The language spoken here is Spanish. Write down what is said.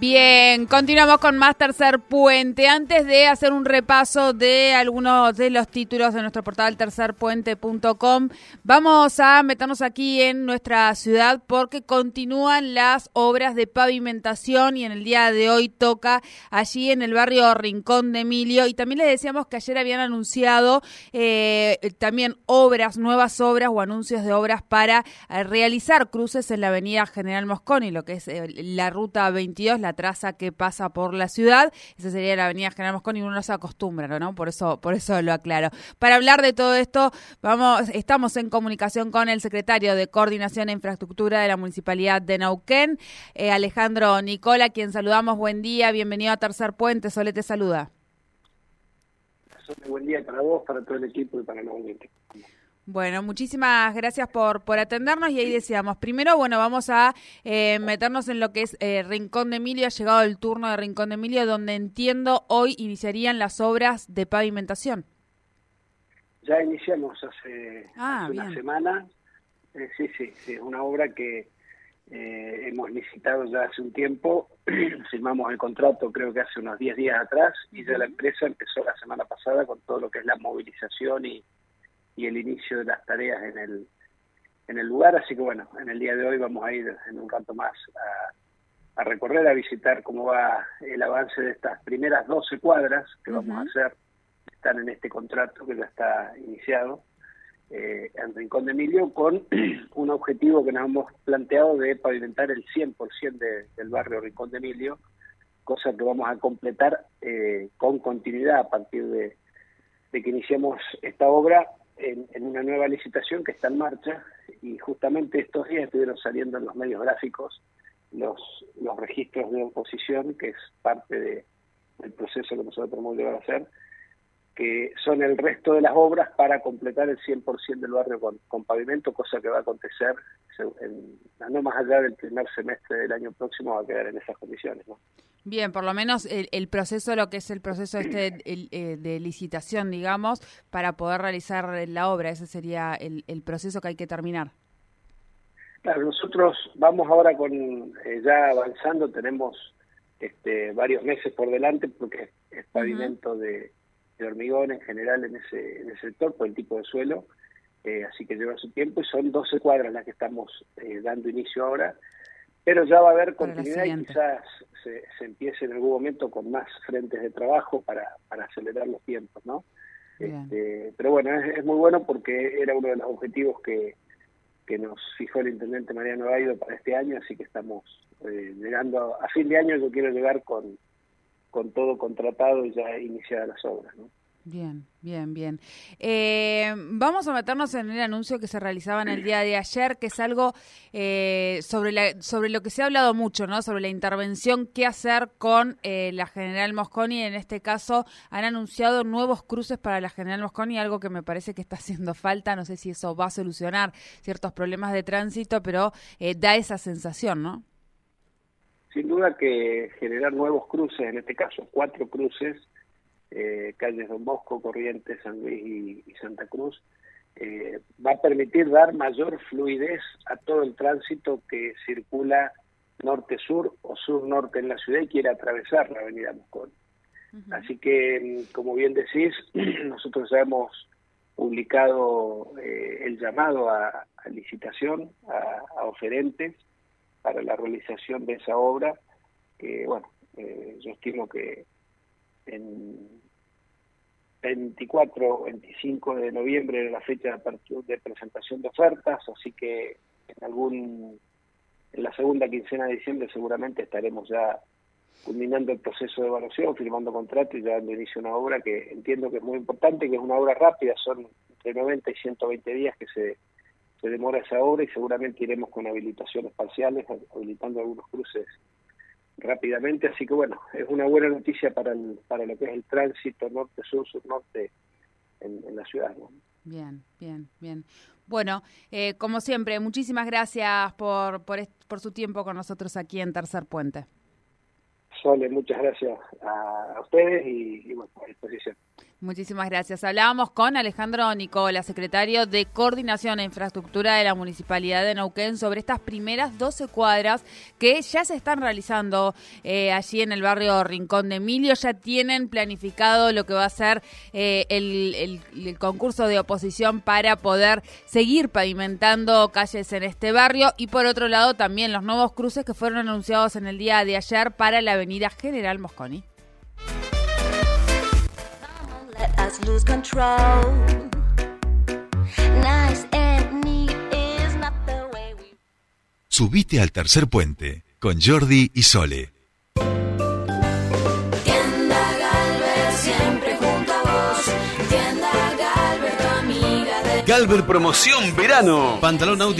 Bien, continuamos con más tercer puente. Antes de hacer un repaso de algunos de los títulos de nuestro portal tercerpuente.com, vamos a meternos aquí en nuestra ciudad porque continúan las obras de pavimentación y en el día de hoy toca allí en el barrio Rincón de Emilio. Y también les decíamos que ayer habían anunciado eh, también obras, nuevas obras o anuncios de obras para eh, realizar cruces en la avenida General Mosconi, lo que es eh, la ruta 22, la traza que pasa por la ciudad. Esa sería la avenida General Mosconi y uno no se acostumbra, ¿no? Por eso, por eso lo aclaro. Para hablar de todo esto, vamos, estamos en comunicación con el secretario de Coordinación e Infraestructura de la Municipalidad de Nauquén, eh, Alejandro Nicola, quien saludamos. Buen día, bienvenido a Tercer Puente. Sole te saluda. Buen día para vos, para todo el equipo y para el oyente. Bueno, muchísimas gracias por, por atendernos y ahí decíamos, primero, bueno, vamos a eh, meternos en lo que es eh, Rincón de Emilio, ha llegado el turno de Rincón de Emilio, donde entiendo hoy iniciarían las obras de pavimentación. Ya iniciamos hace, ah, una semana, eh, sí, sí, sí, es una obra que hemos licitado ya hace un tiempo, firmamos el contrato creo que hace unos 10 días atrás y ya la empresa empezó la semana pasada con todo lo que es la movilización y y el inicio de las tareas en el, en el lugar. Así que bueno, en el día de hoy vamos a ir en un rato más a, recorrer, a visitar cómo va el avance de estas primeras 12 cuadras que vamos a hacer. Están en este contrato que ya está iniciado eh, en Rincón de Emilio con un objetivo que nos hemos planteado de pavimentar el 100% del barrio Rincón de Emilio, cosa que vamos a completar eh, con continuidad a partir de, de que iniciemos esta obra en, una nueva licitación que está en marcha y justamente estos días estuvieron saliendo en los medios gráficos los, los registros de oposición, que es parte de, del proceso que nosotros tenemos que hacer, que son el resto de las obras para completar el 100% del barrio con, con, pavimento, cosa que va a acontecer en, no más allá del primer semestre del año próximo, va a quedar en esas condiciones. ¿no? Bien, por lo menos el, el, proceso, lo que es el proceso este eh, de licitación, digamos, para poder realizar la obra, ese sería el, el proceso que hay que terminar. Claro, nosotros vamos ahora con eh, ya avanzando, tenemos este, varios meses por delante porque es pavimento de, hormigón en general en ese, en ese sector por el tipo de suelo, eh, así que lleva su tiempo y son 12 cuadras las que estamos dando inicio ahora pero ya va a haber continuidad y quizás se, se, empiece en algún momento con más frentes de trabajo para, para acelerar los tiempos, ¿no? Este, pero bueno, es, muy bueno porque era uno de los objetivos que, que nos fijó el intendente Mariano Gaido para este año, así que estamos eh, llegando a, a, fin de año, yo quiero llegar con, con todo contratado y ya iniciadas las obras, ¿no? Bien, bien, bien. Eh, vamos a meternos en el anuncio que se realizaba en el día de ayer, que es algo eh, sobre, sobre lo que se ha hablado mucho, ¿no? Sobre la intervención, qué hacer con eh, la General Mosconi. En este caso, han anunciado nuevos cruces para la General Mosconi, algo que me parece que está haciendo falta. No sé si eso va a solucionar ciertos problemas de tránsito, pero da esa sensación, ¿no? Sin duda que generar nuevos cruces, en este caso cuatro cruces, eh, calles Don Bosco, Corrientes, San Luis y, Santa Cruz, eh, va a permitir dar mayor fluidez a todo el tránsito que circula norte-sur o sur-norte en la ciudad y quiere atravesar la avenida Moscón. Así que, mm, como bien decís, nosotros ya hemos publicado eh, el llamado a, licitación, a, oferentes para la realización de esa obra, que bueno, yo estimo que en 24 o 25 de noviembre era la fecha de presentación de ofertas, así que en algún en la segunda quincena de diciembre seguramente estaremos ya culminando el proceso de evaluación, firmando contrato y ya dando inicio a una obra que entiendo que es muy importante, que es una obra rápida, son entre 90 y 120 días que se, se demora esa obra y seguramente iremos con habilitaciones parciales, habilitando algunos cruces rápidamente, así que bueno, es una buena noticia para, el, para lo que es el tránsito norte-sur, sur-norte en, la ciudad. Bien, bien, bien. Bueno, eh, como siempre, muchísimas gracias por, por, por su tiempo con nosotros aquí en Tercer Puente. Sole, muchas gracias a, ustedes y, y bueno, a disposición. Muchísimas gracias. Hablábamos con Alejandro Nicola, secretario de Coordinación e Infraestructura de la Municipalidad de Neuquén, sobre estas primeras 12 cuadras que ya se están realizando eh, allí en el barrio Rincón de Emilio. Ya tienen planificado lo que va a ser eh, el, el, concurso de oposición para poder seguir pavimentando calles en este barrio. Y por otro lado, también los nuevos cruces que fueron anunciados en el día de ayer para la avenida General Mosconi. Subite al tercer puente con Jordi y Sole. Galver Promoción Verano. Pantalón náutico